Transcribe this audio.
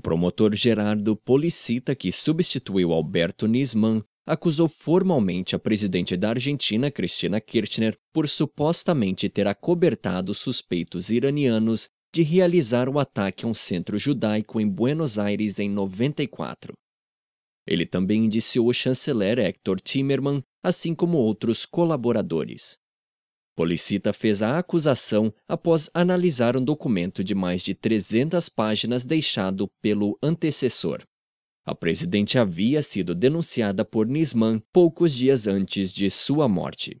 promotor Gerardo Policita, que substituiu Alberto Nisman, acusou formalmente a presidente da Argentina, Cristina Kirchner, por supostamente ter acobertado suspeitos iranianos de realizar o ataque a um centro judaico em Buenos Aires em 94. Ele também indiciou o chanceler Hector Timerman, assim como outros colaboradores. Policita fez a acusação após analisar um documento de mais de 300 páginas deixado pelo antecessor. A presidente havia sido denunciada por Nisman poucos dias antes de sua morte.